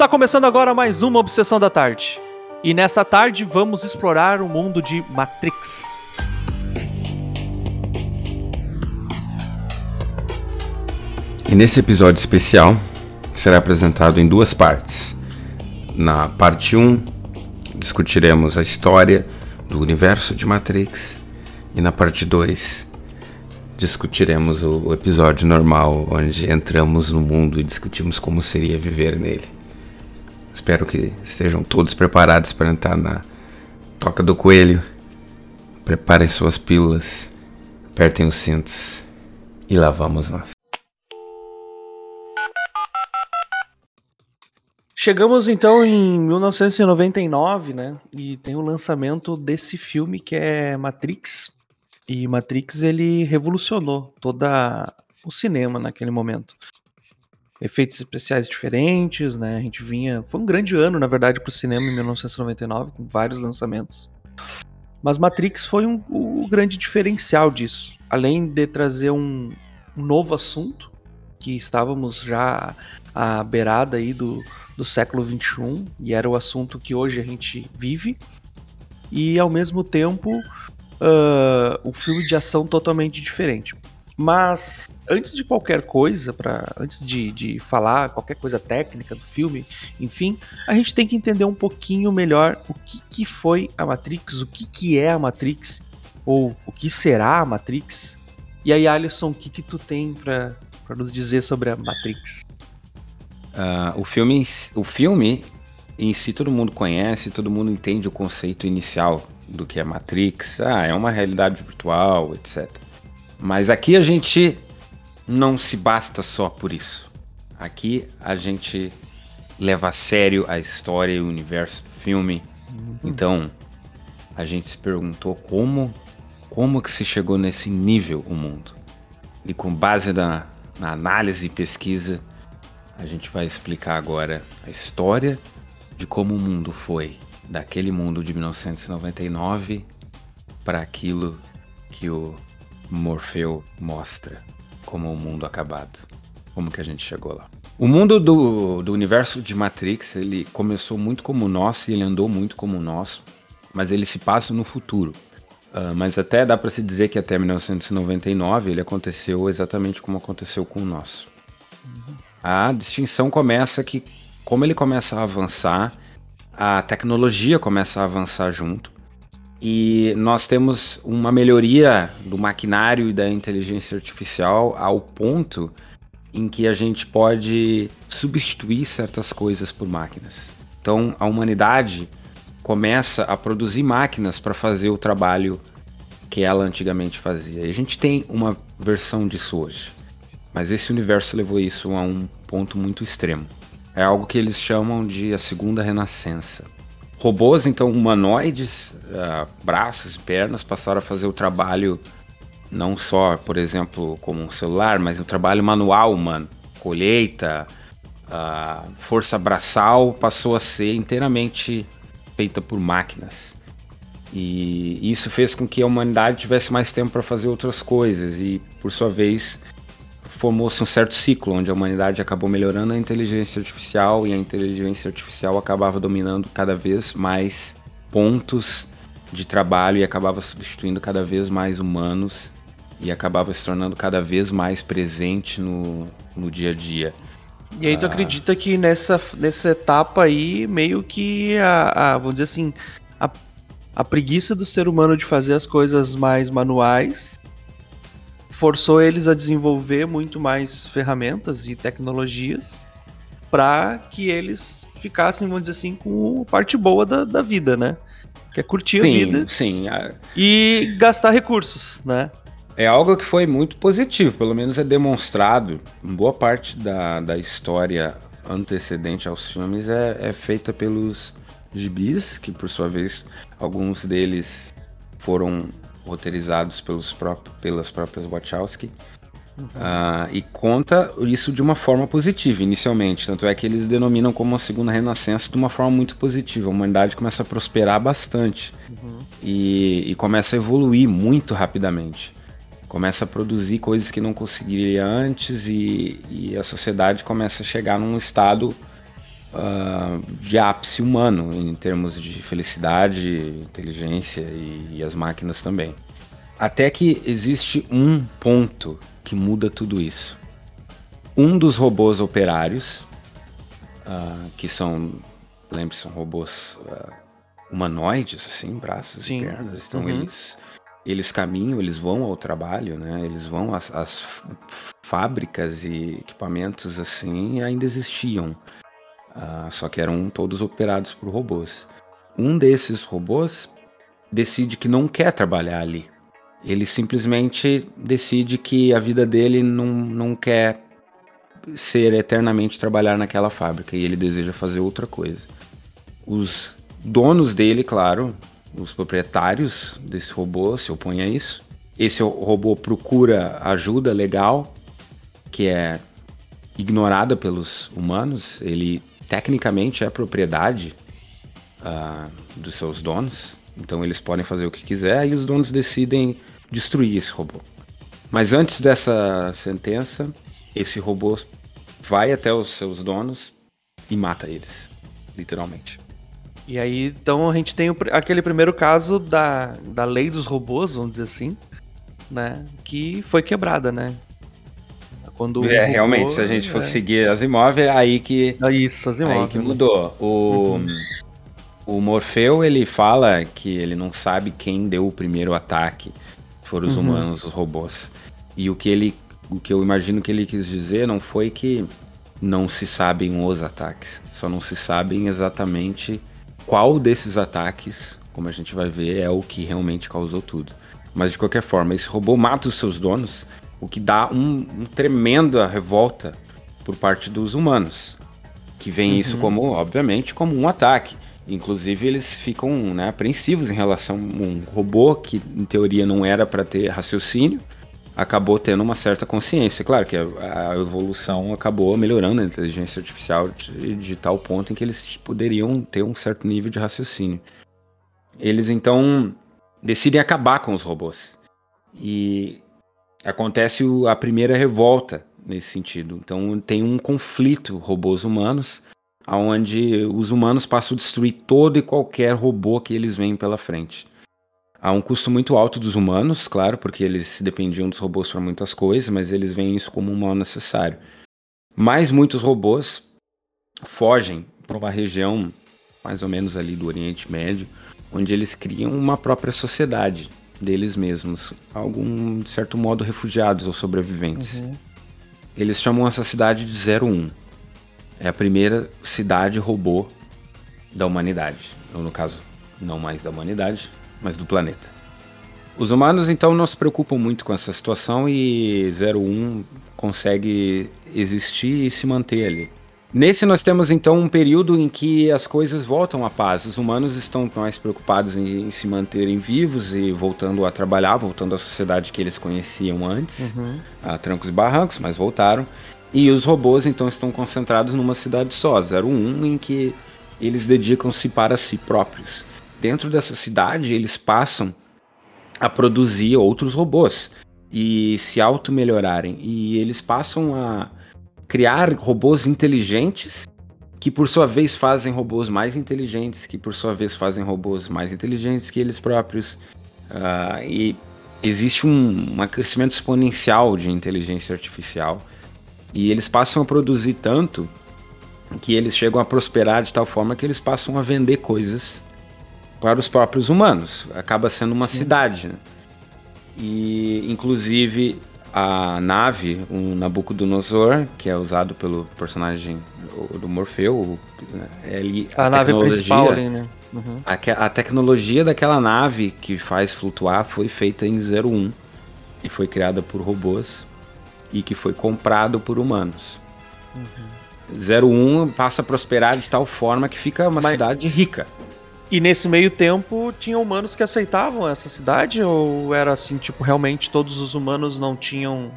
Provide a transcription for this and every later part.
Está começando agora mais uma Obsessão da Tarde. E nessa tarde vamos explorar o mundo de Matrix. E nesse episódio especial será apresentado em duas partes. Na parte 1, discutiremos a história do universo de Matrix. E na parte 2, discutiremos o episódio normal, onde entramos no mundo e discutimos como seria viver nele. Espero que estejam todos preparados para entrar na Toca do Coelho. Preparem suas pílulas, apertem os cintos e lá vamos nós. Chegamos então em 1999, né? E tem o lançamento desse filme que é Matrix. E Matrix ele revolucionou toda o cinema naquele momento. Efeitos especiais diferentes, né? A gente vinha, foi um grande ano, na verdade, para o cinema em 1999, com vários lançamentos. Mas Matrix foi um, o grande diferencial disso. Além de trazer um, um novo assunto, que estávamos já à beirada aí do, do século 21 e era o assunto que hoje a gente vive. E ao mesmo tempo, uh, o filme de ação totalmente diferente. Mas antes de qualquer coisa, para antes de, de falar qualquer coisa técnica do filme, enfim, a gente tem que entender um pouquinho melhor o que, que foi a Matrix, o que, que é a Matrix, ou o que será a Matrix. E aí, Alisson, o que, que tu tem para nos dizer sobre a Matrix? Uh, o, filme, o filme em si todo mundo conhece, todo mundo entende o conceito inicial do que é Matrix. Ah, é uma realidade virtual, etc. Mas aqui a gente não se basta só por isso. Aqui a gente leva a sério a história e o universo do filme. Uhum. Então, a gente se perguntou como como que se chegou nesse nível o mundo. E com base na, na análise e pesquisa, a gente vai explicar agora a história de como o mundo foi daquele mundo de 1999 para aquilo que o Morfeu mostra como o mundo acabado, como que a gente chegou lá. O mundo do, do universo de Matrix ele começou muito como o nosso e ele andou muito como o nosso, mas ele se passa no futuro. Uh, mas até dá para se dizer que até 1999 ele aconteceu exatamente como aconteceu com o nosso. A distinção começa que, como ele começa a avançar, a tecnologia começa a avançar junto. E nós temos uma melhoria do maquinário e da inteligência artificial ao ponto em que a gente pode substituir certas coisas por máquinas. Então a humanidade começa a produzir máquinas para fazer o trabalho que ela antigamente fazia. E a gente tem uma versão disso hoje. Mas esse universo levou isso a um ponto muito extremo. É algo que eles chamam de a segunda renascença. Robôs, então humanoides, uh, braços e pernas, passaram a fazer o trabalho não só, por exemplo, como um celular, mas o trabalho manual humano. Colheita, uh, força braçal passou a ser inteiramente feita por máquinas. E isso fez com que a humanidade tivesse mais tempo para fazer outras coisas e, por sua vez, formou-se um certo ciclo onde a humanidade acabou melhorando a inteligência artificial e a inteligência artificial acabava dominando cada vez mais pontos de trabalho e acabava substituindo cada vez mais humanos e acabava se tornando cada vez mais presente no, no dia a dia. E aí tu ah. acredita que nessa, nessa etapa aí, meio que a, a vamos dizer assim, a, a preguiça do ser humano de fazer as coisas mais manuais forçou eles a desenvolver muito mais ferramentas e tecnologias para que eles ficassem, vamos dizer assim, com a parte boa da, da vida, né? Que é curtir sim, a vida sim. e gastar recursos, né? É algo que foi muito positivo, pelo menos é demonstrado. Boa parte da, da história antecedente aos filmes é, é feita pelos gibis, que por sua vez alguns deles foram roteirizados pelos pelas próprias Wachowski. Uhum. Uh, e conta isso de uma forma positiva inicialmente. Tanto é que eles denominam como uma segunda renascença de uma forma muito positiva. A humanidade começa a prosperar bastante uhum. e, e, começa a evoluir muito rapidamente. Começa a produzir coisas que não conseguiria antes e, e, a sociedade começa a chegar num estado uh, de ápice humano em termos de felicidade, inteligência e, e as máquinas também. Até que existe um ponto que muda tudo isso. Um dos robôs operários, uh, que são, lembre são robôs uh, humanoides, assim, braços Sim. e pernas, então uhum. eles eles caminham, eles vão ao trabalho, né? Eles vão às, às fábricas e equipamentos assim ainda existiam, uh, só que eram todos operados por robôs. Um desses robôs decide que não quer trabalhar ali. Ele simplesmente decide que a vida dele não, não quer ser eternamente trabalhar naquela fábrica e ele deseja fazer outra coisa. Os donos dele, claro, os proprietários desse robô se opõem a isso. Esse robô procura ajuda legal, que é ignorada pelos humanos. Ele tecnicamente é propriedade uh, dos seus donos, então eles podem fazer o que quiser e os donos decidem destruir esse robô. Mas antes dessa sentença, esse robô vai até os seus donos e mata eles, literalmente. E aí, então, a gente tem aquele primeiro caso da, da lei dos robôs, vamos dizer assim, né? Que foi quebrada, né? Quando é, robô, realmente, se a gente é... fosse seguir as imóveis, é aí que. É isso, as imóveis. Aí que mudou. O, uhum. o Morfeu, ele fala que ele não sabe quem deu o primeiro ataque. Foram os uhum. humanos, os robôs. E o que ele. O que eu imagino que ele quis dizer não foi que não se sabem os ataques. Só não se sabem exatamente qual desses ataques, como a gente vai ver, é o que realmente causou tudo. Mas de qualquer forma, esse robô mata os seus donos, o que dá um, um tremenda revolta por parte dos humanos, que veem uhum. isso como, obviamente, como um ataque. Inclusive, eles ficam né, apreensivos em relação a um robô que, em teoria, não era para ter raciocínio, acabou tendo uma certa consciência. Claro que a, a evolução acabou melhorando a inteligência artificial de, de, tal ponto em que eles poderiam ter um certo nível de raciocínio. Eles então decidem acabar com os robôs. E acontece o, a primeira revolta nesse sentido. Então tem um conflito robôs humanos, onde os humanos passam a destruir todo e qualquer robô que eles veem pela frente. Há um custo muito alto dos humanos, claro, porque eles dependiam dos robôs para muitas coisas, mas eles veem isso como um mal necessário. Mas muitos robôs fogem para uma região mais ou menos ali do Oriente Médio, onde eles criam uma própria sociedade deles mesmos, algum de certo modo refugiados ou sobreviventes. Uhum. Eles chamam essa cidade de 01. É a primeira cidade robô da humanidade. Ou no caso, não mais da humanidade, mas do planeta. Os humanos então não se preocupam muito com essa situação e 01 consegue existir e se manter ali. Nesse nós temos então um período em que as coisas voltam à paz. Os humanos estão mais preocupados em, em se manterem vivos e voltando a trabalhar, voltando à sociedade que eles conheciam antes, uhum. a trancos e barrancos, mas voltaram. E os robôs então estão concentrados numa cidade só, 01, em que eles dedicam-se para si próprios dentro dessa cidade eles passam a produzir outros robôs e se auto-melhorarem. E eles passam a criar robôs inteligentes que por sua vez fazem robôs mais inteligentes, que por sua vez fazem robôs mais inteligentes que eles próprios. Uh, e existe um, um crescimento exponencial de inteligência artificial. E eles passam a produzir tanto que eles chegam a prosperar de tal forma que eles passam a vender coisas para os próprios humanos. Acaba sendo uma Sim. cidade. Né? E, inclusive, a nave, o Nabucodonosor, que é usado pelo personagem do Morfeu, ele, a, a nave principal ali, né? Uhum. A, a, tecnologia daquela nave que faz flutuar foi feita em 01 e foi criada por robôs e que foi comprado por humanos. Uhum. 01 passa a prosperar de tal forma que fica uma Mas... cidade rica. E nesse meio tempo, tinha humanos que aceitavam essa cidade? Ou era assim, tipo, realmente todos os humanos não tinham.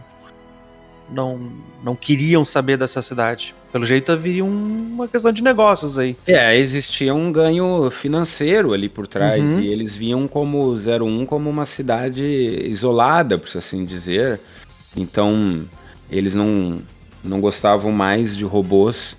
Não, não queriam saber dessa cidade? Pelo jeito havia uma questão de negócios aí. É, existia um ganho financeiro ali por trás. Uhum. E eles viam como 01 como uma cidade isolada, por assim dizer. Então, eles não, não gostavam mais de robôs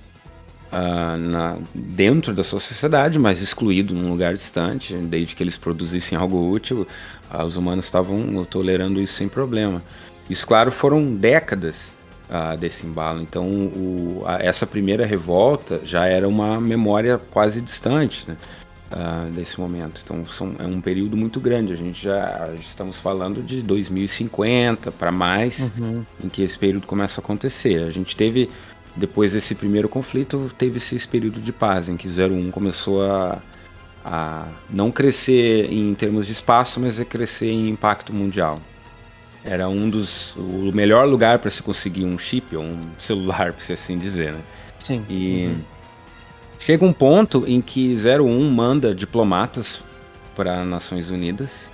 uh, na, dentro da sua sociedade, mas excluído num lugar distante, desde que eles produzissem algo útil, uh, os humanos estavam tolerando isso sem problema. Isso, claro, foram décadas uh, desse embalo. Então, o, a, essa primeira revolta já era uma memória quase distante, né? Desse momento. Então são, é um período muito grande. A gente já estamos falando de 2050 para mais, uhum. em que esse período começa a acontecer. A gente teve depois desse primeiro conflito, teve esse período de paz, em que 01 começou a, a não crescer em termos de espaço, mas a crescer em impacto mundial. Era um dos. o melhor lugar para se conseguir um chip, ou um celular, para assim dizer, né? Sim. E uhum. chega um ponto em que 01 manda diplomatas para Nações Unidas,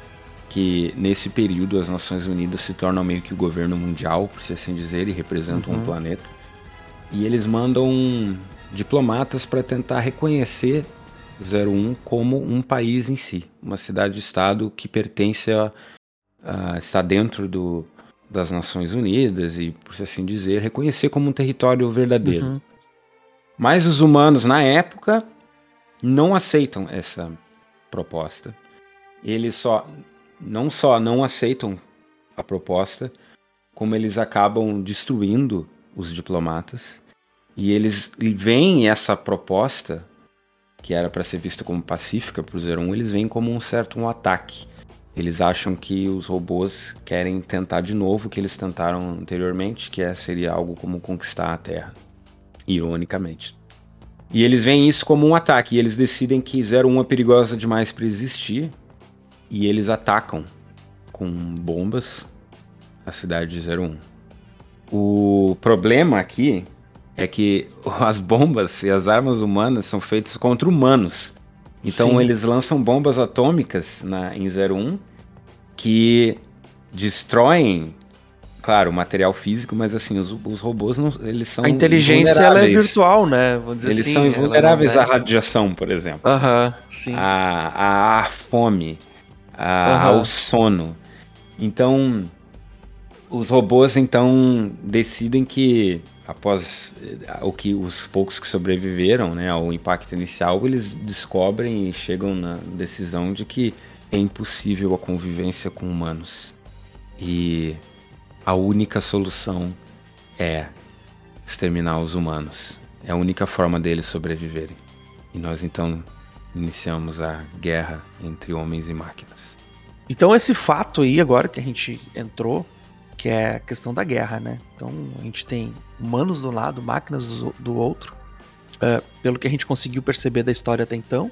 que nesse período as Nações Unidas se tornam meio que o governo mundial, por assim dizer, e representam uhum. um planeta e eles mandam diplomatas para tentar reconhecer 01 como um país em si, uma cidade-estado que pertence a, a está dentro do, das Nações Unidas e, por assim dizer, reconhecer como um território verdadeiro. Uhum. Mas os humanos, na época, não aceitam essa proposta. Eles só não só não aceitam a proposta, como eles acabam destruindo os diplomatas, e eles veem essa proposta, que era para ser vista como pacífica para o 01, eles veem como um certo um ataque. Eles acham que os robôs querem tentar de novo o que eles tentaram anteriormente, que é, seria algo como conquistar a Terra. Ironicamente. E eles veem isso como um ataque, e eles decidem que 01 é perigosa demais para existir, e eles atacam com bombas a cidade de 01. O problema aqui é que as bombas e as armas humanas são feitas contra humanos. Então Sim. eles lançam bombas atômicas na, em 01 que destroem, claro, o material físico, mas assim, os, os robôs não, eles são. A inteligência ela é virtual, né? Vamos dizer eles assim, são invulneráveis à radiação, por exemplo. Aham, sim. A, a fome, a, ao sono. Então, os robôs então decidem que após eh, o que os poucos que sobreviveram, né, ao impacto inicial, eles descobrem e chegam na decisão de que é impossível a convivência com humanos. E a única solução é exterminar os humanos. É a única forma deles sobreviverem. E nós então iniciamos a guerra entre homens e máquinas. Então esse fato aí agora que a gente entrou que é a questão da guerra, né? Então a gente tem humanos do lado, máquinas do, do outro. Uh, pelo que a gente conseguiu perceber da história até então,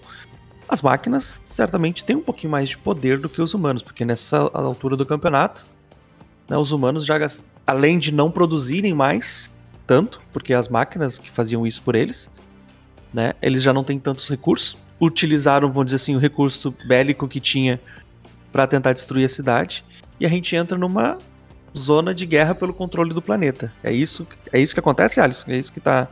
as máquinas certamente têm um pouquinho mais de poder do que os humanos, porque nessa altura do campeonato, né, os humanos já, além de não produzirem mais tanto, porque as máquinas que faziam isso por eles, né, eles já não têm tantos recursos, utilizaram, vamos dizer assim, o recurso bélico que tinha para tentar destruir a cidade, e a gente entra numa zona de guerra pelo controle do planeta. É isso, é isso que acontece, Alisson? É isso que tá.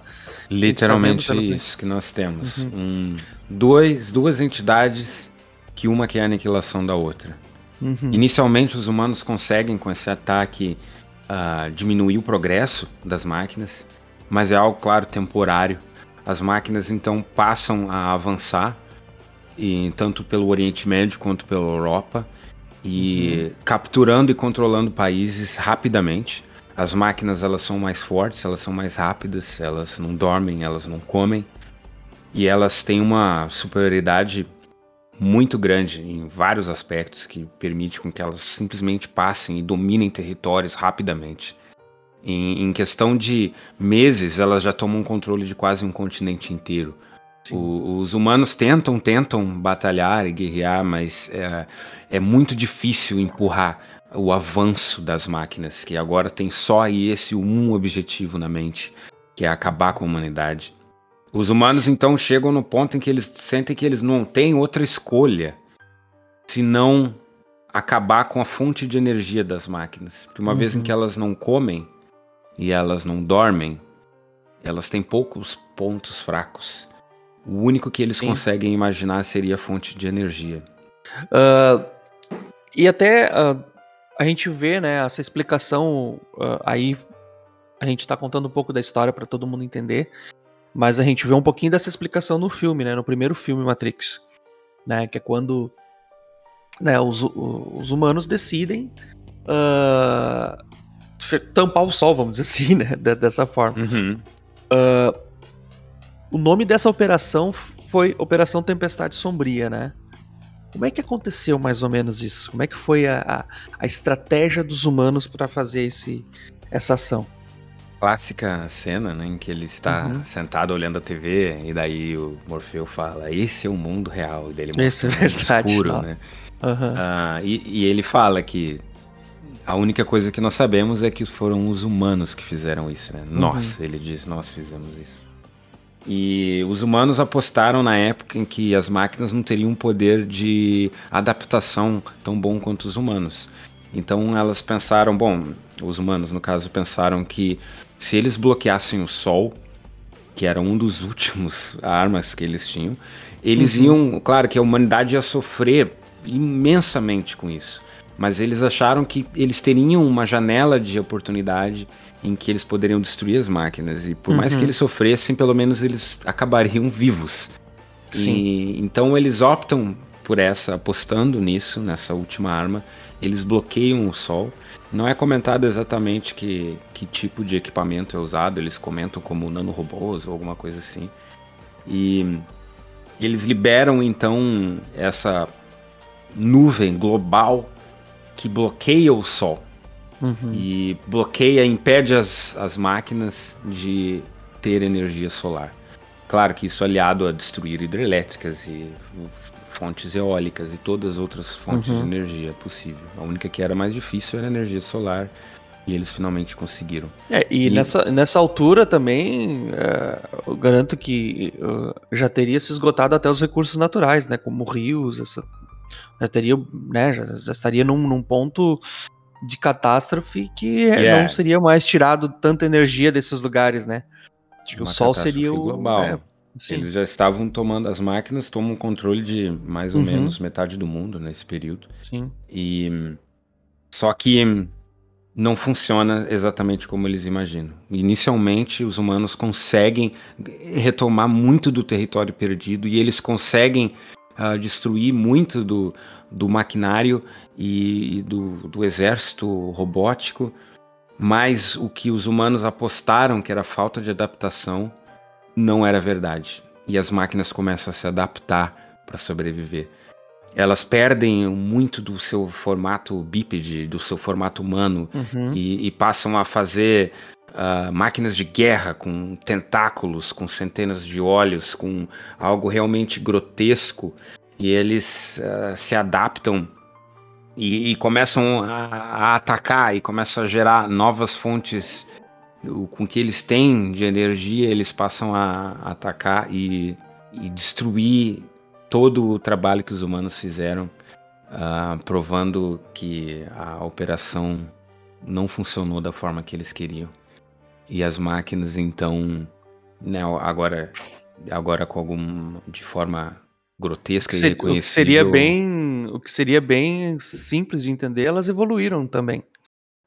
Literalmente tá isso que nós temos. Uhum. Um, dois, duas entidades que uma quer a aniquilação da outra. Uhum. Inicialmente, os humanos conseguem, com esse ataque, uh, diminuir o progresso das máquinas, mas é algo, claro, temporário. As máquinas então passam a avançar, e, tanto pelo Oriente Médio quanto pela Europa, e uhum. capturando e controlando países rapidamente. As máquinas elas são mais fortes, elas são mais rápidas, elas não dormem, elas não comem e elas têm uma superioridade muito grande em vários aspectos que permite com que elas simplesmente passem e dominem territórios rapidamente. Em, em questão de meses, elas já tomam controle de quase um continente inteiro. O, os humanos tentam, tentam batalhar e guerrear, mas é, é muito difícil empurrar o avanço das máquinas, que agora tem só esse um objetivo na mente, que é acabar com a humanidade. Os humanos então chegam no ponto em que eles sentem que eles não têm outra escolha senão acabar com a fonte de energia das máquinas. Porque uma uhum. vez em que elas não comem e elas não dormem, elas têm poucos pontos fracos. O único que eles Sim. conseguem imaginar seria a fonte de energia. Uh, e até uh, a gente vê, né, essa explicação uh, aí. A gente está contando um pouco da história para todo mundo entender. Mas a gente vê um pouquinho dessa explicação no filme, né? No primeiro filme Matrix, né? Que é quando né, os, os humanos decidem tampar o sol, vamos dizer assim, né? Dessa forma. Uhum. Uh, o nome dessa operação foi Operação Tempestade Sombria, né? Como é que aconteceu mais ou menos isso? Como é que foi a, a, a estratégia dos humanos para fazer esse, essa ação? Clássica cena, né, em que ele está uhum. sentado olhando a TV e daí o Morfeu fala: "Esse é o mundo real", e dele Esse é verdade, escuro, né? Uhum. Uh, e, e ele fala que a única coisa que nós sabemos é que foram os humanos que fizeram isso, né? Uhum. Nós, ele diz, nós fizemos isso. E os humanos apostaram na época em que as máquinas não teriam um poder de adaptação tão bom quanto os humanos. Então elas pensaram, bom, os humanos no caso pensaram que se eles bloqueassem o Sol, que era um dos últimos armas que eles tinham, eles uhum. iam, claro que a humanidade ia sofrer imensamente com isso, mas eles acharam que eles teriam uma janela de oportunidade em que eles poderiam destruir as máquinas. E por uhum. mais que uhum. eles sofressem, pelo menos eles acabariam vivos. Sim. E, então eles optam por essa, apostando nisso, nessa última arma. Eles bloqueiam o sol. Não é comentado exatamente que, que tipo de equipamento é usado, eles comentam como nanorobôs ou alguma coisa assim. E eles liberam então essa nuvem global que bloqueia o sol. Uhum. E bloqueia, impede as, as máquinas de ter energia solar. Claro que isso aliado a destruir hidrelétricas e fontes eólicas e todas as outras fontes uhum. de energia possível. A única que era mais difícil era a energia solar e eles finalmente conseguiram. É, e, e, Nessa, nessa altura também, é, eu garanto que uh, já teria se esgotado até os recursos naturais, né? Como rios, essa, já teria, né? Já, já estaria num, num ponto de catástrofe que yeah. não seria mais tirado tanta energia desses lugares, né? Acho que o Sol seria o. Global. É, Eles já estavam tomando, as máquinas tomam controle de mais ou uhum. menos metade do mundo nesse período. Sim. E. Só que não funciona exatamente como eles imaginam. Inicialmente, os humanos conseguem retomar muito do território perdido e eles conseguem uh, destruir muito do, do maquinário e, do, do exército robótico, mas o que os humanos apostaram que era falta de adaptação não era verdade. E as máquinas começam a se adaptar para sobreviver. Elas perdem muito do seu formato bípede, do seu formato humano, uhum. e, e, passam a fazer uh, máquinas de guerra com tentáculos, com centenas de olhos, com algo realmente grotesco e eles uh, se adaptam e, e começam a, a, atacar e começam a gerar novas fontes o, com que eles têm de energia, eles passam a, a atacar e, e, destruir todo o trabalho que os humanos fizeram, uh, provando que a operação não funcionou da forma que eles queriam. E as máquinas então, né, agora agora com algum de forma grotesca e reconhecível. O que seria bem, o que seria bem simples de entender, elas evoluíram também.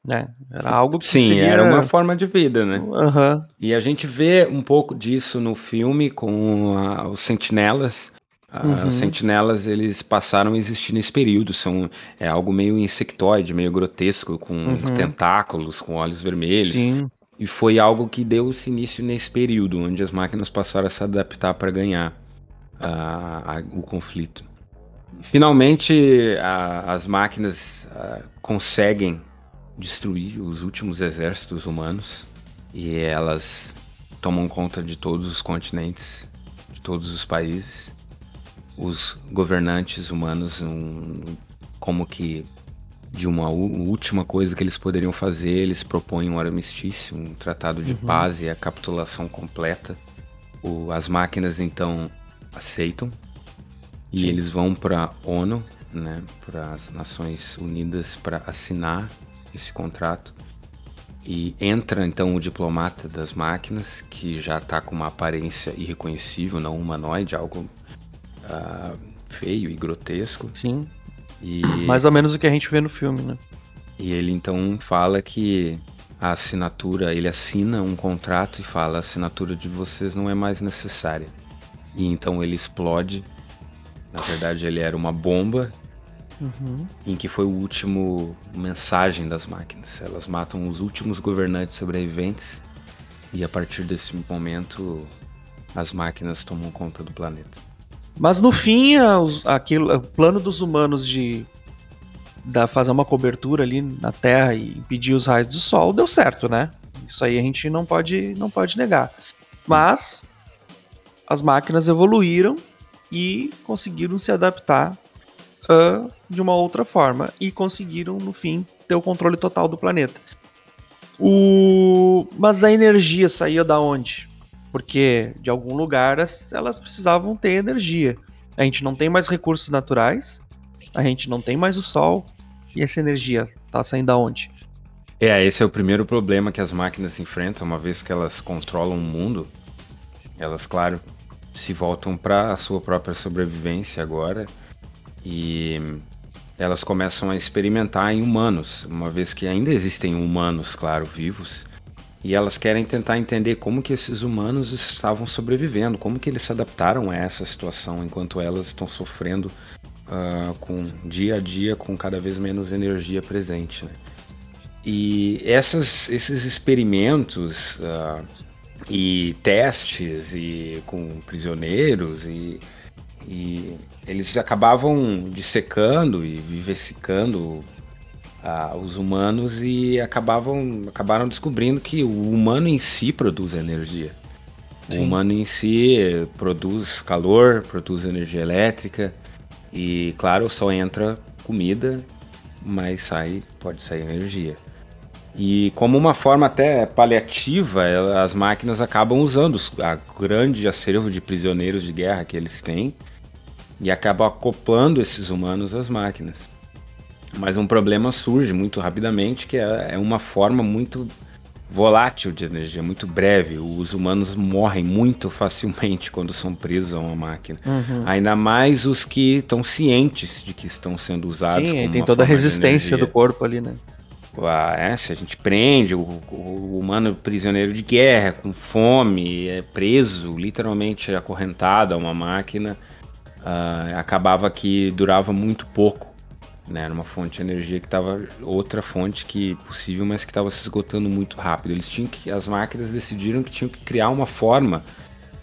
Né? Era algo que Sim, seria... era uma forma de vida, né? Uhum. E a gente vê um pouco disso no filme com a, os sentinelas. Uhum. Os sentinelas eles passaram a existir nesse período. São é algo meio insectoide, meio grotesco, com uhum. tentáculos, com olhos vermelhos. Sim. E foi algo que deu início nesse período, onde as máquinas passaram a se adaptar para ganhar a, a, o conflito. Finalmente, a, as máquinas conseguem destruir os últimos exércitos humanos e elas tomam conta de todos os continentes, de todos os países. Os governantes humanos, um, como que de uma última coisa que eles poderiam fazer, eles propõem um armistício, um tratado de uhum. paz e a capitulação completa. O, as máquinas então aceitam e Sim. eles vão para a ONU, né, para as Nações Unidas para assinar esse contrato. E entra então o diplomata das máquinas, que já está com uma aparência irreconhecível, não humanoide, algo uh, feio e grotesco. Sim. E... Mais ou menos o que a gente vê no filme, né? E ele então fala que a assinatura, ele assina um contrato e fala: a assinatura de vocês não é mais necessária. E então ele explode. Na verdade, ele era uma bomba uhum. em que foi o último mensagem das máquinas. Elas matam os últimos governantes sobreviventes e a partir desse momento as máquinas tomam conta do planeta. Mas no fim, aquilo, o plano dos humanos de da, fazer uma cobertura ali na Terra e impedir os raios do Sol deu certo, né? Isso aí a gente não pode, não pode negar. Mas as máquinas evoluíram e conseguiram se adaptar uh, de uma outra forma e conseguiram, no fim, ter o controle total do planeta. O... Mas a energia saía da onde? Porque de algum lugar elas precisavam ter energia. A gente não tem mais recursos naturais, a gente não tem mais o sol, e essa energia tá saindo da onde? É, esse é o primeiro problema que as máquinas enfrentam, uma vez que elas controlam o mundo. Elas, claro, se voltam para a sua própria sobrevivência agora e elas começam a experimentar em humanos, uma vez que ainda existem humanos, claro, vivos, e elas querem tentar entender como que esses humanos estavam sobrevivendo, como que eles se adaptaram a essa situação enquanto elas estão sofrendo uh, com dia a dia com cada vez menos energia presente. Né? E essas, esses experimentos uh, e testes e com prisioneiros e, e eles acabavam dissecando e vivificando uh, os humanos e acabavam acabaram descobrindo que o humano em si produz energia. Sim. O humano em si produz calor, produz energia elétrica e claro, só entra comida, mas sai pode sair energia. E como uma forma até paliativa, as máquinas acabam usando a grande acervo de prisioneiros de guerra que eles têm e acabam acoplando esses humanos às máquinas. Mas um problema surge muito rapidamente, que é, é uma forma muito volátil de energia, muito breve. Os humanos morrem muito facilmente quando são presos a uma máquina. Uhum. Ainda mais os que estão cientes de que estão sendo usados. Sim, tem toda a resistência do corpo ali, né? Ah, é, se a gente prende o, o, humano prisioneiro de guerra, com fome, é preso, literalmente acorrentado a uma máquina, uh, acabava que durava muito pouco né? Era uma fonte de energia que estava outra fonte que possível, mas que estava se esgotando muito rápido. Eles tinham que as máquinas decidiram que tinham que criar uma forma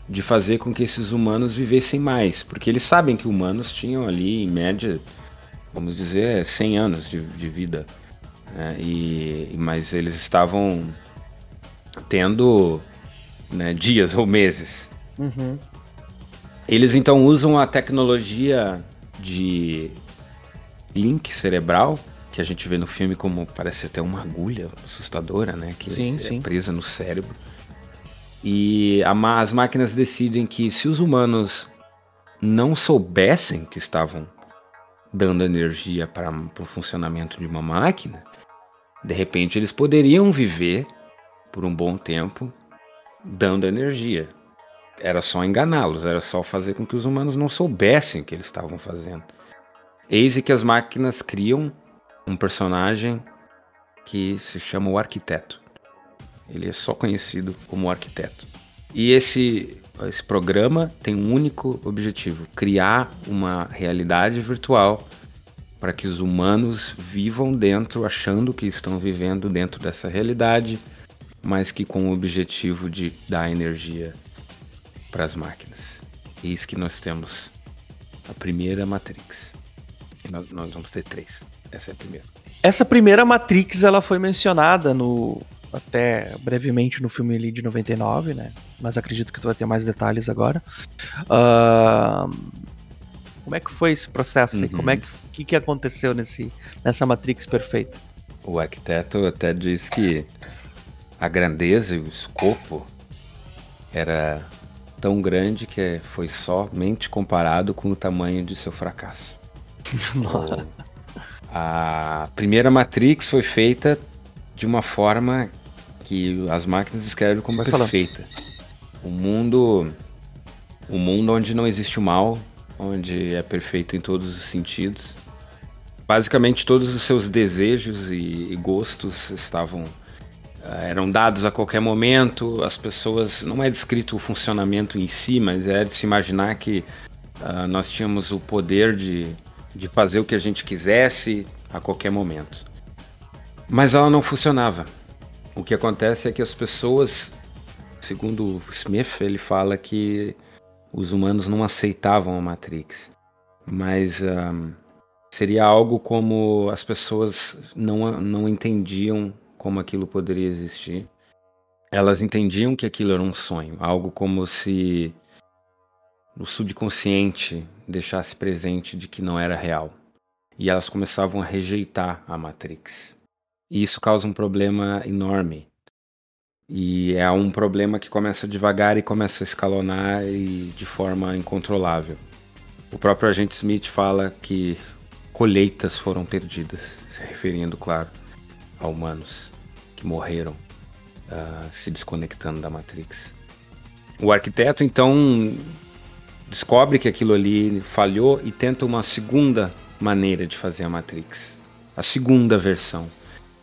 de fazer com que esses humanos vivessem mais, porque eles sabem que humanos tinham ali em média, vamos dizer, 100 anos de, de vida, né? e mas eles estavam tendo né, dias ou meses. Uhum. Eles então usam a tecnologia de link cerebral, que a gente vê no filme como parece até uma agulha assustadora, né? Que sim, é sim. presa no cérebro. E a, as máquinas decidem que se os humanos não soubessem que estavam dando energia para o funcionamento de uma máquina, de repente eles poderiam viver por um bom tempo dando energia. Era só enganá-los, era só fazer com que os humanos não soubessem o que eles estavam fazendo. Eis que as máquinas criam um personagem que se chama o Arquiteto. Ele é só conhecido como Arquiteto. E esse, esse programa tem um único objetivo: criar uma realidade virtual para que os humanos vivam dentro, achando que estão vivendo dentro dessa realidade, mas que com o objetivo de dar energia para as máquinas. Eis que nós temos a primeira Matrix nós, nós vamos ter três. Essa é a primeira. Essa primeira Matrix, ela foi mencionada no até brevemente no filme ali de 99, né? Mas acredito que tu vai ter mais detalhes agora. Uh, como é que foi esse processo? Uhum. Como é que, que, que aconteceu nesse, nessa Matrix perfeita? O arquiteto até diz que a grandeza e o escopo era tão grande que foi somente comparado com o tamanho de seu fracasso. a primeira Matrix foi feita de uma forma que as máquinas descrevem como Vai perfeita. O mundo, o mundo onde não existe o mal, onde é perfeito em todos os sentidos. Basicamente todos os seus desejos e, e gostos estavam eram dados a qualquer momento, as pessoas. Não é descrito o funcionamento em si, mas é de se imaginar que uh, nós tínhamos o poder de, de fazer o que a gente quisesse a qualquer momento. Mas ela não funcionava. O que acontece é que as pessoas, segundo Smith, ele fala que os humanos não aceitavam a Matrix. Mas um, seria algo como as pessoas não, não entendiam como aquilo poderia existir. Elas entendiam que aquilo era um sonho, algo como se o subconsciente deixasse presente de que não era real. E elas começavam a rejeitar a Matrix. E isso causa um problema enorme. E é um problema que começa devagar e começa a escalonar e de forma incontrolável. O próprio agente Smith fala que colheitas foram perdidas, se referindo, claro, a humanos que morreram uh, se desconectando da Matrix. O arquiteto então descobre que aquilo ali falhou e tenta uma segunda maneira de fazer a Matrix, a segunda versão.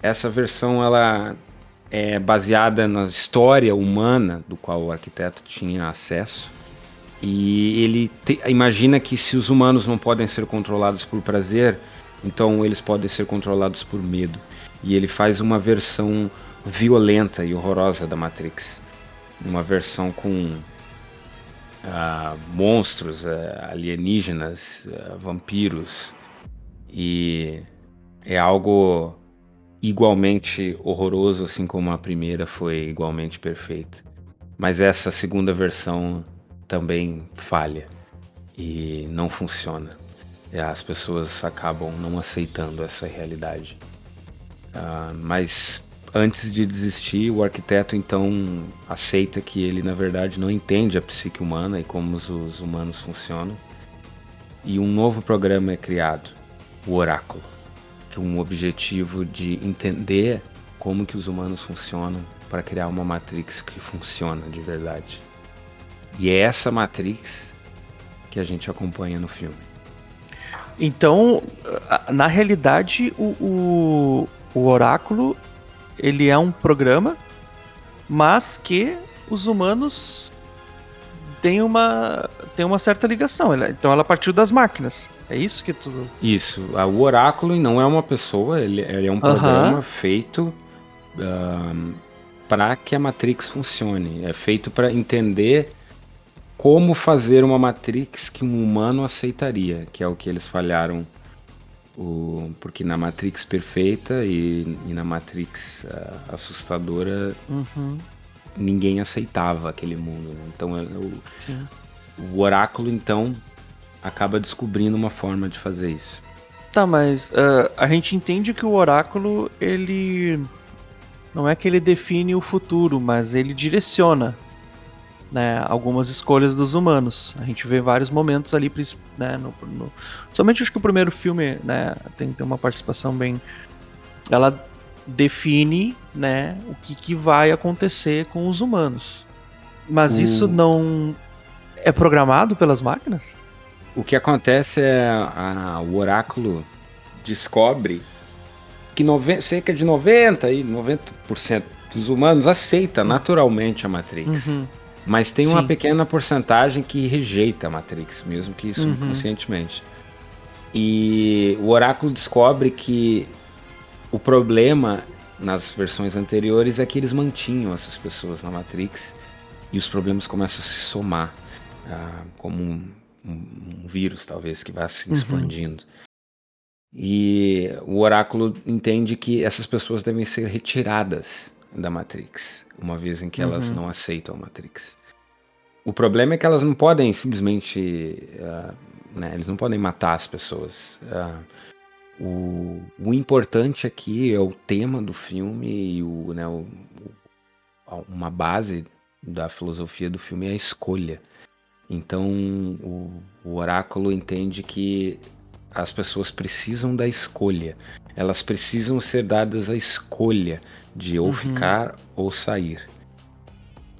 Essa versão ela é baseada na história humana do qual o arquiteto tinha acesso e ele te, imagina que se os humanos não podem ser controlados por prazer, então eles podem ser controlados por medo. E ele faz uma versão violenta e horrorosa da Matrix. Uma versão com monstros, uh, alienígenas, uh, vampiros. E é algo igualmente horroroso, assim como a primeira foi igualmente perfeita. Mas essa segunda versão também falha e não funciona. E as pessoas acabam não aceitando essa realidade. Uh, mas antes de desistir, o arquiteto então aceita que ele na verdade não entende a psique humana e como os, os humanos funcionam. E um novo programa é criado, o Oráculo, com o objetivo de entender como que os humanos funcionam para criar uma Matrix que funciona de verdade. E é essa Matrix que a gente acompanha no filme. Então, na realidade, o, o, o Oráculo ele é um programa, mas que os humanos têm uma, têm uma certa ligação. Então ela partiu das máquinas. É isso que tu. Isso. O Oráculo não é uma pessoa, ele, ele é um programa feito uh, para que a Matrix funcione. É feito para entender como fazer uma Matrix que um humano aceitaria, que é o que eles falharam. O, porque na Matrix perfeita e, e na Matrix uh, assustadora, uhum. ninguém aceitava aquele mundo. Né? Então é, o, o oráculo, então, acaba descobrindo uma forma de fazer isso. Tá, mas uh, a gente entende que o oráculo, ele. Não é que ele define o futuro, mas ele direciona né, algumas escolhas dos humanos. A gente vê vários momentos ali, né, no, no, somente acho que o primeiro filme, né, tem, tem uma participação bem, ela define, né, o que, que vai acontecer com os humanos. Mas isso não é programado pelas máquinas? O que acontece é a, o oráculo descobre que nove, cerca de 90 e 90% dos humanos aceita naturalmente a Matrix. Uhum. Mas tem Sim. uma pequena porcentagem que rejeita a Matrix, mesmo que isso uhum. inconscientemente. E o Oráculo descobre que o problema nas versões anteriores é que eles mantinham essas pessoas na Matrix e os problemas começam a se somar, uh, como um, um, um, vírus, talvez, que vai se uhum. expandindo. Uhum. E o Oráculo entende que essas pessoas devem ser retiradas da Matrix, uma vez em que uhum. elas não aceitam a Matrix. O problema é que elas não podem simplesmente. Uh, né, eles não podem matar as pessoas. Uh, o, o, importante aqui é o tema do filme e o, né, o, uma base da filosofia do filme é a escolha. Então o, o oráculo entende que as pessoas precisam da escolha. Elas precisam ser dadas a escolha de ou uhum. ficar ou sair.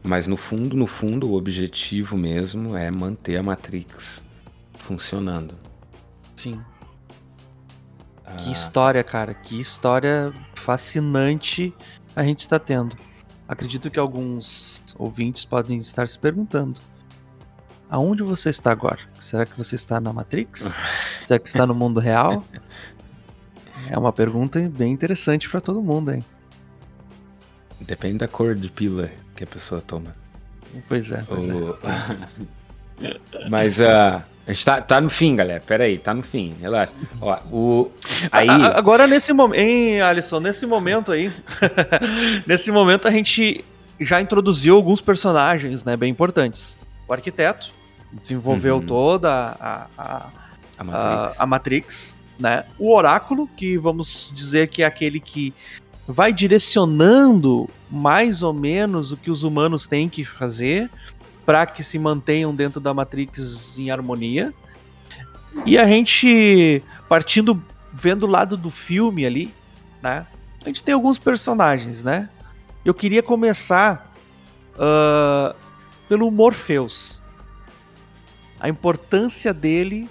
Mas no fundo, no fundo, o objetivo mesmo é manter a Matrix funcionando. Sim. Ah. Que história, cara. Que história fascinante a gente está tendo. Acredito que alguns ouvintes podem estar se perguntando: aonde você está agora? Será que você está na Matrix? Será que está no mundo real? É uma pergunta bem interessante para todo mundo, hein? Depende da cor de pílula que a pessoa toma. Pois é, pois o... é. Mas uh, a gente tá, tá no fim, galera. Pera aí, tá no fim. Relaxa. Ó, o... aí... Agora, nesse momento, hein, Alisson? Nesse momento aí, nesse momento a gente já introduziu alguns personagens, né, bem importantes. O arquiteto desenvolveu uhum. toda a, a, a, Matrix. a, Matrix, né? O oráculo, que vamos dizer que é aquele que vai direcionando mais ou menos o que os humanos têm que fazer para que se mantenham dentro da Matrix em harmonia. E a gente partindo vendo o lado do filme ali, né? A gente tem alguns personagens, né? Eu queria começar uh, pelo Morpheus. A importância dele,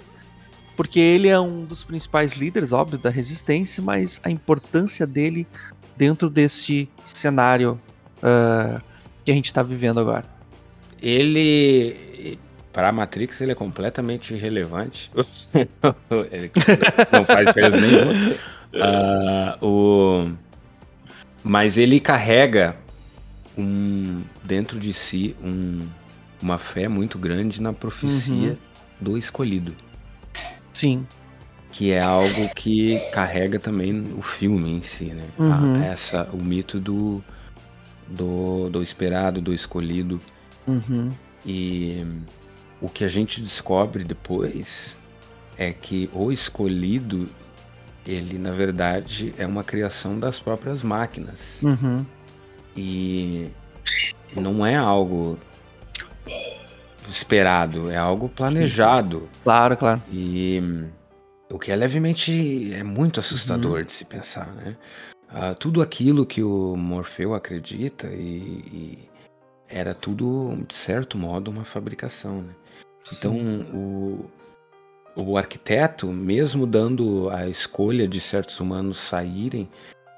porque ele é um dos principais líderes, óbvio, da resistência, mas a importância dele dentro desse cenário uh, que a gente está vivendo agora. Ele, para a Matrix, ele é completamente irrelevante. ele não faz diferença nenhuma. Uh, o... Mas ele carrega um, dentro de si um, uma fé muito grande na profecia uhum. do escolhido. Sim que é algo que carrega também o filme em si, né? Uhum. A, essa, o mito do, do, do esperado, do escolhido. Uhum. E o que a gente descobre depois é que o escolhido, ele na verdade é uma criação das próprias máquinas. Uhum. E não é algo esperado, é algo planejado. Claro, claro. E o que é levemente. é muito assustador uhum. de se pensar, né? Uh, tudo aquilo que o Morfeu acredita e, e, era tudo, de certo modo, uma fabricação, né? Então, o, o arquiteto, mesmo dando a escolha de certos humanos saírem,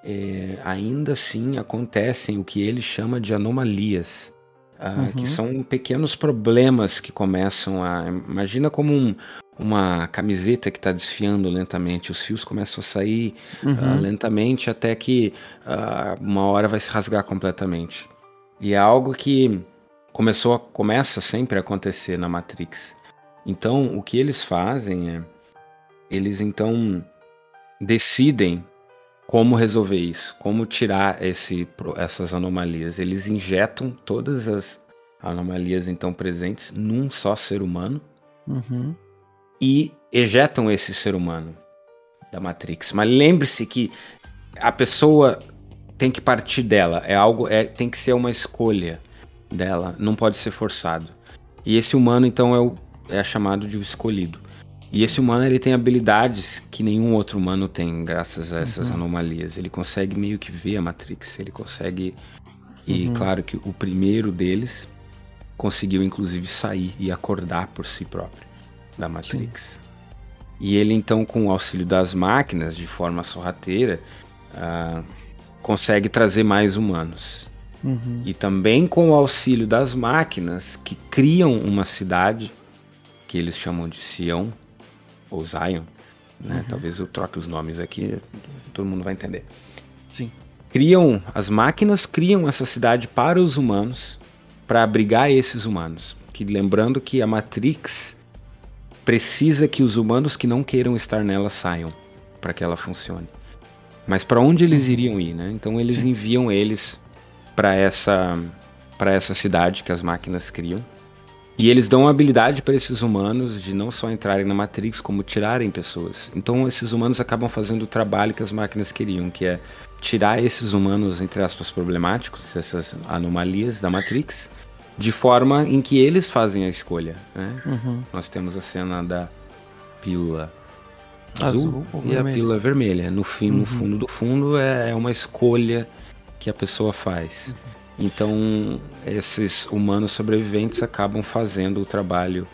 é, ainda assim acontecem o que ele chama de anomalias. Uh, uhum. Que são pequenos problemas que começam a. Imagina como um, uma camiseta que está desfiando lentamente. Os fios começam a sair uhum. uh, lentamente até que uh, uma hora vai se rasgar completamente. E é algo que começou a, começa sempre a acontecer na Matrix. Então, o que eles fazem é eles então decidem como resolver isso, como tirar esse, essas anomalias. Eles injetam todas as anomalias então presentes num só ser humano. Uhum e ejetam esse ser humano da Matrix. Mas lembre-se que a pessoa tem que partir dela, é algo, é, tem que ser uma escolha dela, não pode ser forçado. E esse humano então é, o, é chamado de o escolhido. E esse humano ele tem habilidades que nenhum outro humano tem, graças a essas uhum. anomalias. Ele consegue meio que ver a Matrix, ele consegue. E uhum. claro que o primeiro deles conseguiu inclusive sair e acordar por si próprio da Matrix. Sim. E ele então, com o auxílio das máquinas, de forma sorrateira, uh, consegue trazer mais humanos. Uhum. E também com o auxílio das máquinas que criam uma cidade que eles chamam de Sião ou Zion, né? Uhum. Talvez eu troque os nomes aqui, todo mundo vai entender. Sim. Criam as máquinas criam essa cidade para os humanos, para abrigar esses humanos. Que lembrando que a Matrix precisa que os humanos que não queiram estar nela saiam para que ela funcione. Mas para onde eles iriam ir, né? Então eles Sim. enviam eles para essa para essa cidade que as máquinas criam. E eles dão habilidade para esses humanos de não só entrarem na Matrix, como tirarem pessoas. Então esses humanos acabam fazendo o trabalho que as máquinas queriam, que é tirar esses humanos, entre aspas, problemáticos, essas anomalias da Matrix, de forma em que eles fazem a escolha. Né? Uhum. Nós temos a cena da pílula azul, azul e vermelho. a pílula vermelha. No, fim, uhum. no fundo do fundo é, é uma escolha que a pessoa faz. Uhum. Então esses humanos sobreviventes acabam fazendo o trabalho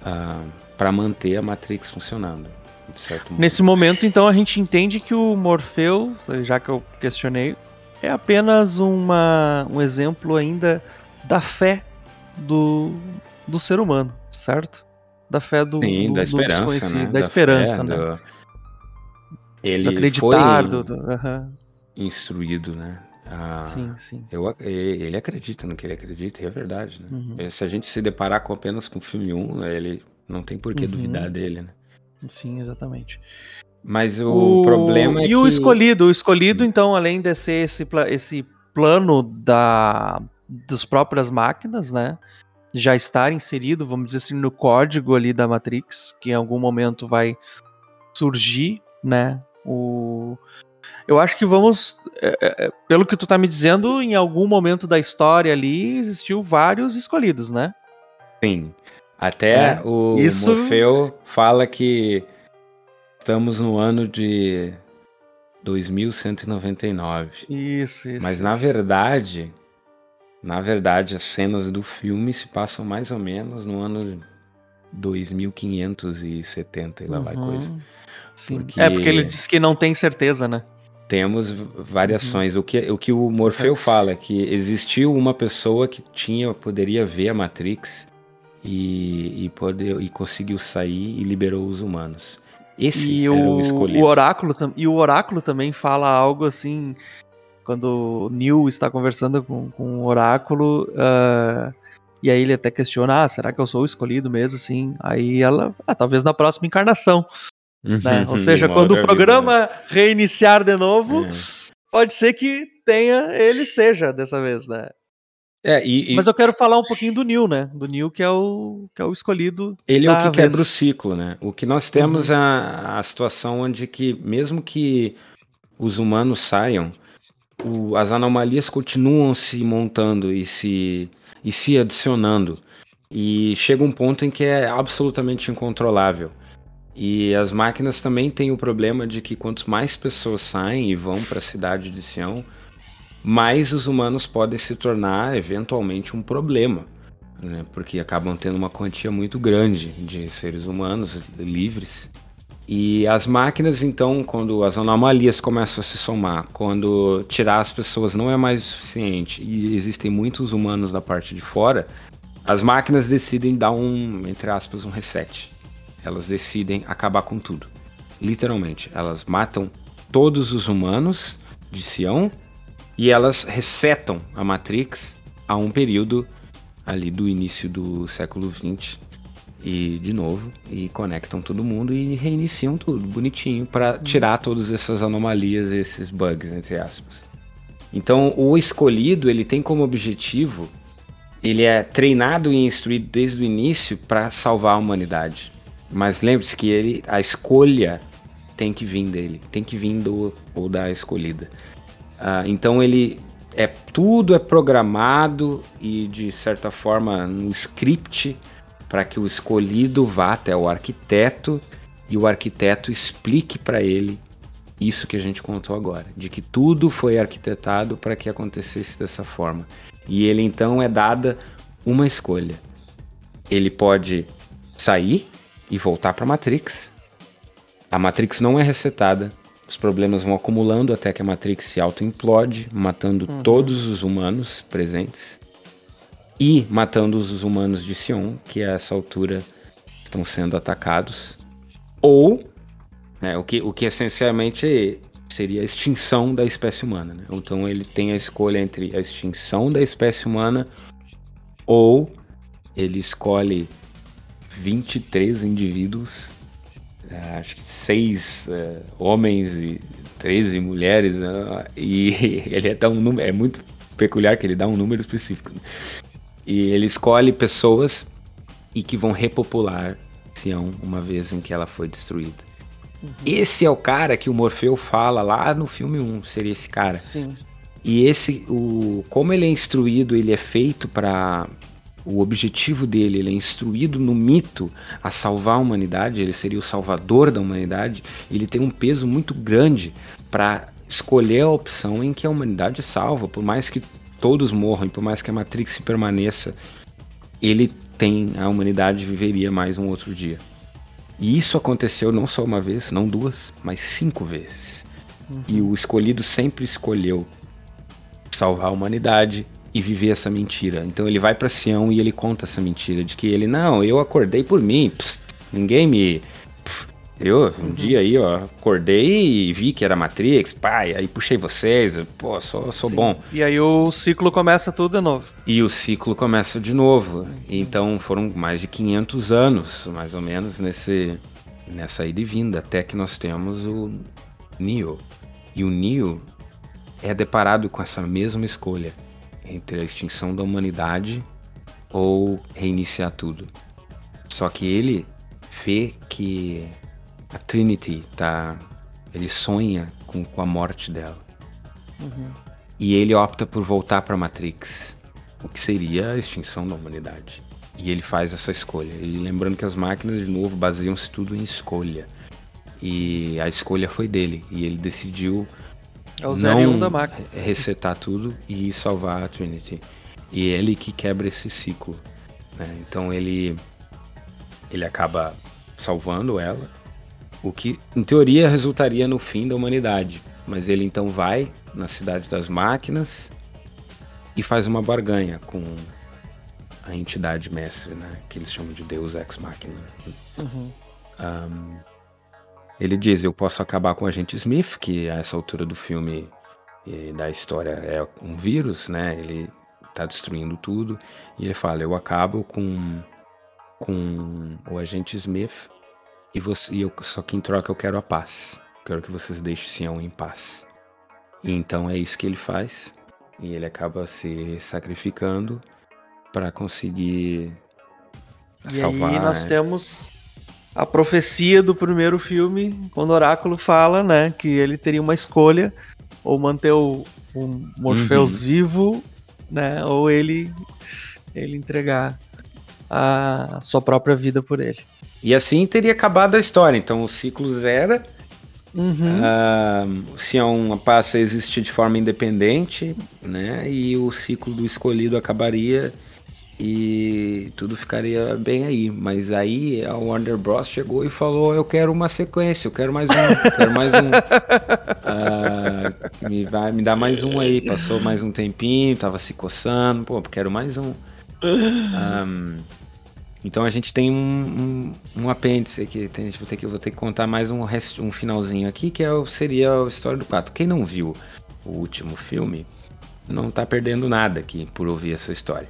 uh, ah, para manter a Matrix funcionando. Nesse momento, então, a gente entende que o Morfeu, já que eu questionei, é apenas uma, um exemplo ainda da fé do, do ser humano, certo? Da fé do, Sim, do, da do esperança, desconhecido, né? da esperança, fé, né? do- Ele Do acreditar, foi do, instruído, né? a- Sim, sim. Eu, ele acredita no que ele acredita, e é verdade, né? Uhum. Se a gente se deparar com apenas com o filme 1, ele não tem por que Uhum. duvidar dele, né? Sim, exatamente. Mas o, problema é e que... o escolhido, o escolhido, então, além de ser esse, esse plano da, das próprias máquinas, né? Já estar inserido, vamos dizer assim, no código ali da Matrix, que em algum momento vai surgir, né? O... Eu acho que vamos. é, é, é, pelo que tu tá me dizendo, em algum momento da história ali existiu vários escolhidos, né? Sim. Até É, o isso- Morfeu fala que estamos no ano de 2199. Isso, isso. Mas na isso. verdade, na verdade, as cenas do filme se passam mais ou menos no ano 2570 e lá vai Uhum. coisa. Sim. Porque- É porque ele disse que não tem certeza, né? Temos variações. Uhum. O, que, o que o Morfeu fala é que existiu uma pessoa que tinha, poderia ver a Matrix e, e, poder, e conseguiu sair e liberou os humanos. Esse E era o, o, escolhido. o oráculo e o oráculo também fala algo assim quando o Neil está conversando com, com o oráculo ah, e aí ele até questiona ah, será que eu sou o escolhido mesmo assim aí ela ah, talvez na próxima encarnação né ou seja Uma quando o programa reiniciar de novo vida. pode ser que tenha ele seja dessa vez né É, é, e, e mas eu quero falar um pouquinho do Neil né do Neil que é o que é o escolhido ele é o que quebra o vez. ciclo, né? O que nós temos Uhum. é a, a situação onde que, mesmo que os humanos saiam, o- as anomalias continuam se montando e se, e se adicionando. E chega um ponto em que é absolutamente incontrolável. E as máquinas também têm o problema de que quanto mais pessoas saem e vão para a cidade de Sião, mais os humanos podem se tornar eventualmente um problema. Né? Porque acabam tendo uma quantia muito grande de seres humanos livres. E as máquinas, então, quando as anomalias começam a se somar, quando tirar as pessoas não é mais o suficiente e existem muitos humanos da parte de fora, as máquinas decidem dar um, entre aspas, um reset. Elas decidem acabar com tudo. Literalmente. Elas matam todos os humanos de Sião e elas resetam a Matrix a um período ali do início do século XX e de novo e conectam todo mundo e reiniciam tudo bonitinho para tirar todas essas anomalias, esses bugs entre aspas. Então o escolhido ele tem como objetivo ele é treinado e instruído desde o início para salvar a humanidade. Mas lembre-se que ele a escolha tem que vir dele, tem que vir do ou da escolhida. Ah, então ele é tudo é programado e de certa forma no script para que o escolhido vá até o arquiteto e o arquiteto explique para ele isso que a gente contou agora, de que tudo foi arquitetado para que acontecesse dessa forma. E ele então é dada uma escolha. Ele pode sair e voltar para a Matrix. A Matrix não é resetada. Os problemas vão acumulando até que a Matrix se auto-implode, matando todos os humanos presentes e matando os humanos de Sion, que a essa altura estão sendo atacados. Ou, né, o, que, o que essencialmente seria a extinção da espécie humana. Né? Então ele tem a escolha entre a extinção da espécie humana ou ele escolhe 23 indivíduos, eh, acho que seis eh, homens e 13 mulheres, né? e ele é, número, é muito peculiar que ele dá um número específico. E ele escolhe pessoas e que vão repopular Sião uma vez em que ela foi destruída. Esse é o cara que o Morfeu fala lá no filme 1, seria esse cara. sim E esse, o, como ele é instruído, ele é feito para o objetivo dele, ele é instruído no mito a salvar a humanidade, ele seria o salvador da humanidade. Ele tem um peso muito grande para escolher a opção em que a humanidade é salva, por mais que todos morram, e por mais que a Matrix permaneça, ele tem a humanidade viveria mais um outro dia. E isso aconteceu não só uma vez, não duas, mas cinco vezes. E o escolhido sempre escolheu salvar a humanidade e viver essa mentira. Então ele vai para Sião e ele conta essa mentira de que ele não, eu acordei por mim, pss, ninguém me pss, eu um uhum. dia aí, ó, acordei e vi que era Matrix, pai, aí puxei vocês, pô, sou, sou bom. E aí o ciclo começa tudo de novo. E o ciclo começa de novo. Então foram mais de 500 anos, mais ou menos, nesse nessa ida e vinda, até que nós temos o Neo. E o Neo é deparado com essa mesma escolha entre a extinção da humanidade ou reiniciar tudo. Só que ele vê que a Trinity tá. Ele sonha com, com a morte dela. Uhum. E ele opta por voltar para Matrix, o que seria a extinção da humanidade. E ele faz essa escolha. E lembrando que as máquinas, de novo, baseiam-se tudo em escolha. E a escolha foi dele. E ele decidiu é o não da máquina. resetar tudo e salvar a Trinity. E é ele que quebra esse ciclo. Né? Então ele, ele acaba salvando ela o que, em teoria, resultaria no fim da humanidade. Mas ele então vai na cidade das máquinas e faz uma barganha com a entidade mestre, né? Que eles chamam de Deus Ex Machina. Uhum. Um, ele diz: Eu posso acabar com o agente Smith, que a essa altura do filme e da história é um vírus, né? Ele tá destruindo tudo. E ele fala: Eu acabo com, com o agente Smith e, você, e eu, só que em troca eu quero a paz. Quero que vocês deixem Sião em paz. E então é isso que ele faz. E ele acaba se sacrificando para conseguir e salvar. E aí nós temos a profecia do primeiro filme, quando o Oráculo fala, né, que ele teria uma escolha ou manter o, o Morpheus uhum. vivo, né, ou ele ele entregar a sua própria vida por ele. E assim teria acabado a história. Então o ciclo zera. Uhum. Uh, Sião passa a existir de forma independente, né? E o ciclo do escolhido acabaria e tudo ficaria bem aí. Mas aí a Warner Bros. chegou e falou: Eu quero uma sequência, eu quero mais um, eu quero mais um. Uh, me, vai, me dá mais um aí. Passou mais um tempinho, tava se coçando, pô, quero mais um. um então a gente tem um, um, um apêndice aqui. Tem, vou, ter que, vou ter que contar mais um, resto, um finalzinho aqui, que é, seria a história do 4. Quem não viu o último filme, não tá perdendo nada aqui por ouvir essa história.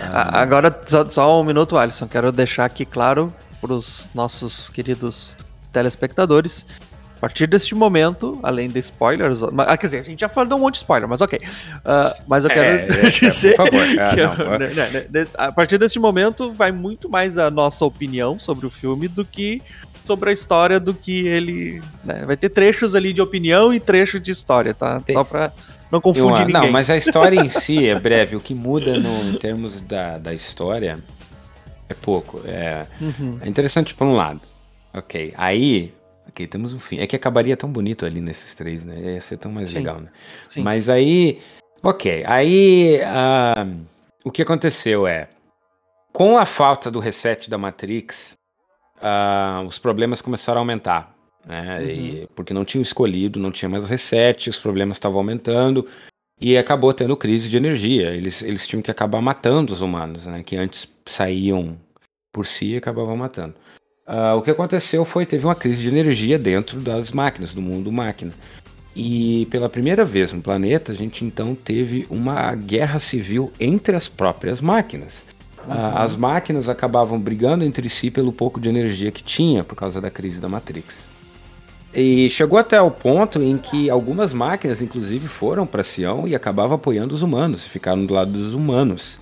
Ah, Agora, só, só um minuto, Alisson. Quero deixar aqui claro para os nossos queridos telespectadores a partir deste momento, além de spoilers, mas, ah, quer dizer, a gente já falou de um monte de spoiler, mas ok. Uh, mas eu quero é, é, é dizer é, que eu, né, né, né, a partir deste momento vai muito mais a nossa opinião sobre o filme do que sobre a história do que ele. Né, vai ter trechos ali de opinião e trechos de história, tá? Só pra não confundir eu, ninguém. Não, mas a história em si é breve. O que muda no, em termos da, da história é pouco. É, uhum. é interessante por um lado. Ok. Aí Ok, temos um fim. É que acabaria tão bonito ali nesses três, né? Ia ser tão mais Sim. legal, né? Sim. Mas aí. Ok, aí. Uh, o que aconteceu é. Com a falta do reset da Matrix, uh, os problemas começaram a aumentar. Né? Uhum. E, porque não tinham escolhido, não tinha mais reset, os problemas estavam aumentando. E acabou tendo crise de energia. Eles, eles tinham que acabar matando os humanos, né? Que antes saíam por si e acabavam matando. Uh, o que aconteceu foi teve uma crise de energia dentro das máquinas, do mundo máquina. E pela primeira vez no planeta, a gente então teve uma guerra civil entre as próprias máquinas. Uhum. Uh, as máquinas acabavam brigando entre si pelo pouco de energia que tinha por causa da crise da Matrix. E chegou até o ponto em que algumas máquinas, inclusive, foram para Sião e acabavam apoiando os humanos, ficaram do lado dos humanos.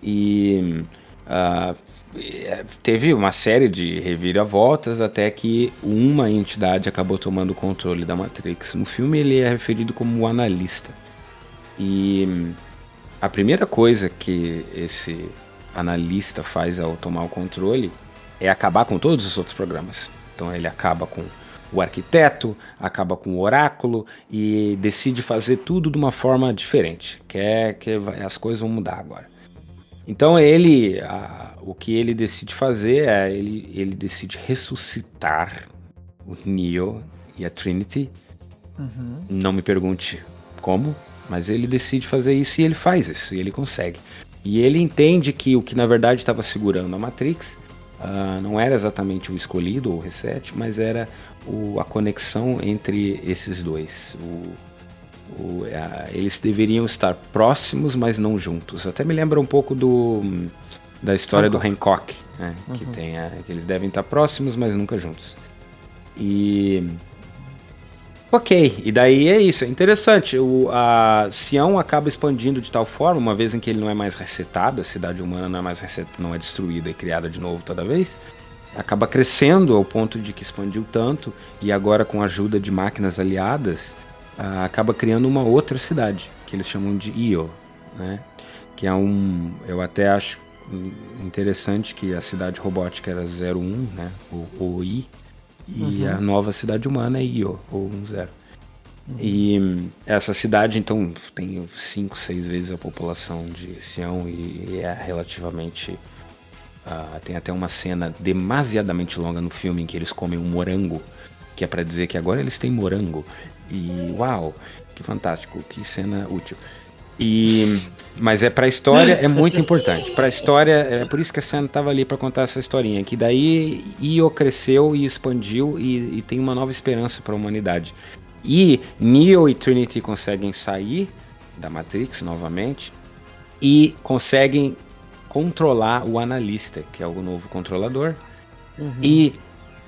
E uh, é, teve uma série de reviravoltas até que uma entidade acabou tomando o controle da Matrix. No filme ele é referido como o analista. E a primeira coisa que esse analista faz ao tomar o controle é acabar com todos os outros programas. Então ele acaba com o arquiteto, acaba com o oráculo e decide fazer tudo de uma forma diferente. Quer que as coisas vão mudar agora. Então ele, a, o que ele decide fazer é ele, ele decide ressuscitar o Neo e a Trinity. Uhum. Não me pergunte como, Mas ele decide fazer isso e ele faz isso, e ele consegue. E ele entende que o que na verdade estava segurando a Matrix uh, não era exatamente o escolhido ou o reset, mas era o, a conexão entre esses dois. O, o, eles deveriam estar próximos, mas não juntos. Até me lembra um pouco do da história do Hancock, né? uhum. que tem a, que eles devem estar próximos, mas nunca juntos. E ok, e daí é isso, é interessante. O a Sião acaba expandindo de tal forma, uma vez em que ele não é mais resetado, a cidade humana não é mais resetada, não é destruída e criada de novo toda vez. Acaba crescendo ao ponto de que expandiu tanto e agora com a ajuda de máquinas aliadas, uh, acaba criando uma outra cidade, que eles chamam de Io, né? Que é um, eu até acho interessante que a cidade robótica era 01, né? O, o I. E uhum. a nova cidade humana é Io, ou 10. Uhum. E essa cidade, então, tem 5, 6 vezes a população de Sião e, e é relativamente. Uh, tem até uma cena demasiadamente longa no filme em que eles comem um morango, que é para dizer que agora eles têm morango. E uau, que fantástico, que cena útil. E, mas é para a história é muito importante. Para a história é por isso que a cena estava ali para contar essa historinha. Que daí Io cresceu e expandiu e, e tem uma nova esperança para a humanidade. E Neo e Trinity conseguem sair da Matrix novamente e conseguem controlar o analista, que é o novo controlador. Uhum. E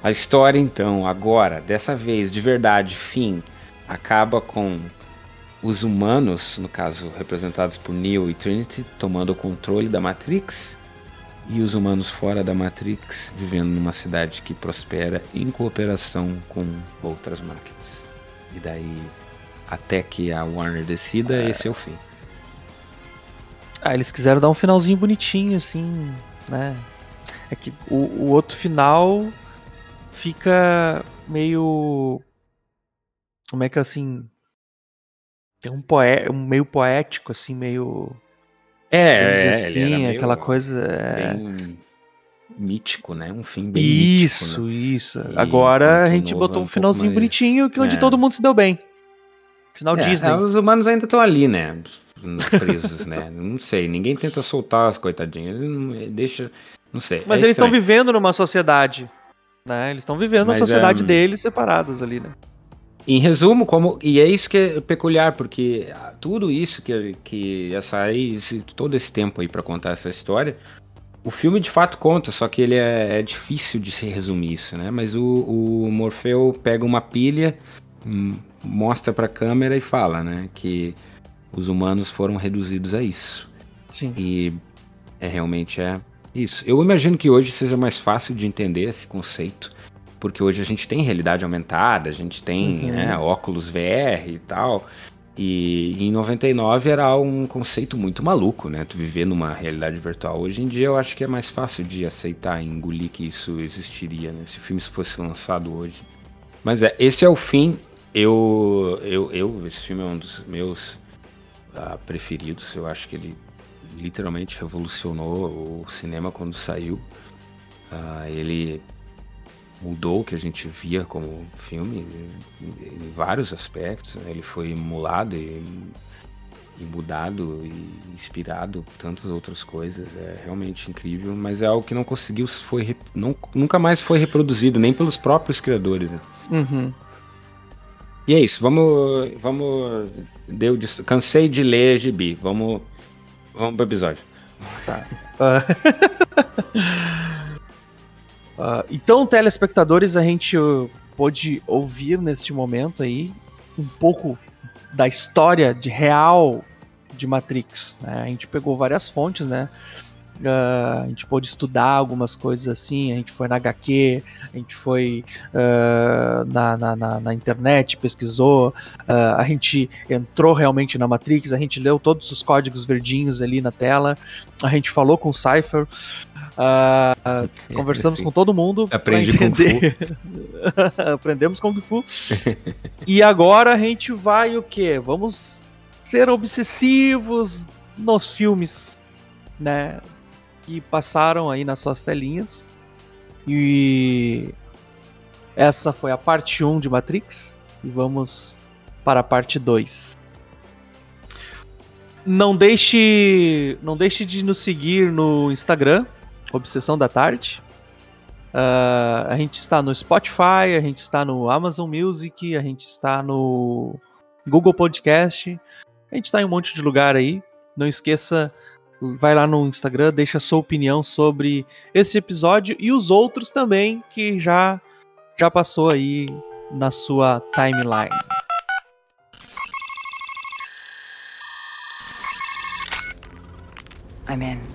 a história então agora, dessa vez de verdade, fim, acaba com os humanos, no caso representados por Neo e Trinity, tomando o controle da Matrix, e os humanos fora da Matrix vivendo numa cidade que prospera em cooperação com outras máquinas. E daí, até que a Warner decida, é... esse é o fim. Ah, eles quiseram dar um finalzinho bonitinho, assim, né? É que o, o outro final fica meio. Como é que assim tem um, poé um meio poético, assim, meio. É, assim, aquela coisa. É... Bem mítico, né? Um fim bem Isso, mítico, né? isso. E Agora a gente botou um, um finalzinho mais... bonitinho que onde é. todo mundo se deu bem. Final é, Disney. É, os humanos ainda estão ali, né? Presos, né? Não sei, ninguém tenta soltar as coitadinhas. Deixa. Não sei. Mas é eles estão vivendo numa sociedade. Né? Eles estão vivendo Mas, na sociedade um... deles separados ali, né? Em resumo, como e é isso que é peculiar, porque tudo isso que que essa esse, todo esse tempo aí para contar essa história, o filme de fato conta, só que ele é, é difícil de se resumir isso, né? Mas o, o Morfeu pega uma pilha, hum, mostra para a câmera e fala, né, que os humanos foram reduzidos a isso. Sim. E é realmente é isso. Eu imagino que hoje seja mais fácil de entender esse conceito porque hoje a gente tem realidade aumentada, a gente tem uhum. né, óculos VR e tal. E em 99 era um conceito muito maluco, né? Tu viver numa realidade virtual. Hoje em dia eu acho que é mais fácil de aceitar e engolir que isso existiria, né? Se o filme fosse lançado hoje. Mas é, esse é o fim. Eu, eu, eu esse filme é um dos meus uh, preferidos. Eu acho que ele literalmente revolucionou o cinema quando saiu. Uh, ele mudou o que a gente via como filme em vários aspectos. Né? Ele foi emulado e, e, mudado e inspirado por tantas outras coisas. É realmente incrível, mas é algo que não conseguiu, foi não, nunca mais foi reproduzido, nem pelos próprios criadores. Né? Uhum. E é isso, vamos. vamos deu, cansei de ler gibi. Vamos, vamos pro episódio. Tá. Uh, então, telespectadores, a gente uh, pôde ouvir neste momento aí um pouco da história de real de Matrix. Né? A gente pegou várias fontes, né? Uh, a gente pôde estudar algumas coisas assim, a gente foi na HQ, a gente foi uh, na, na, na, na, internet, pesquisou, uh, a gente entrou realmente na Matrix, a gente leu todos os códigos verdinhos ali na tela, a gente falou com o Cypher, Uh, conversamos com todo mundo para entender. Kung Aprendemos Kung Fu. e agora a gente vai o quê? Vamos ser obsessivos nos filmes, né? Que passaram aí nas suas telinhas. E essa foi a parte 1 de Matrix. E vamos para a parte 2. Não deixe, não deixe de nos seguir no Instagram, Obsessão da Tarde. Uh, a gente está no Spotify, a gente está no Amazon Music, a gente está no Google Podcast. A gente está em um monte de lugar aí. Não esqueça, vai lá no Instagram, deixa sua opinião sobre esse episódio e os outros também que já já passou aí na sua timeline. I'm in.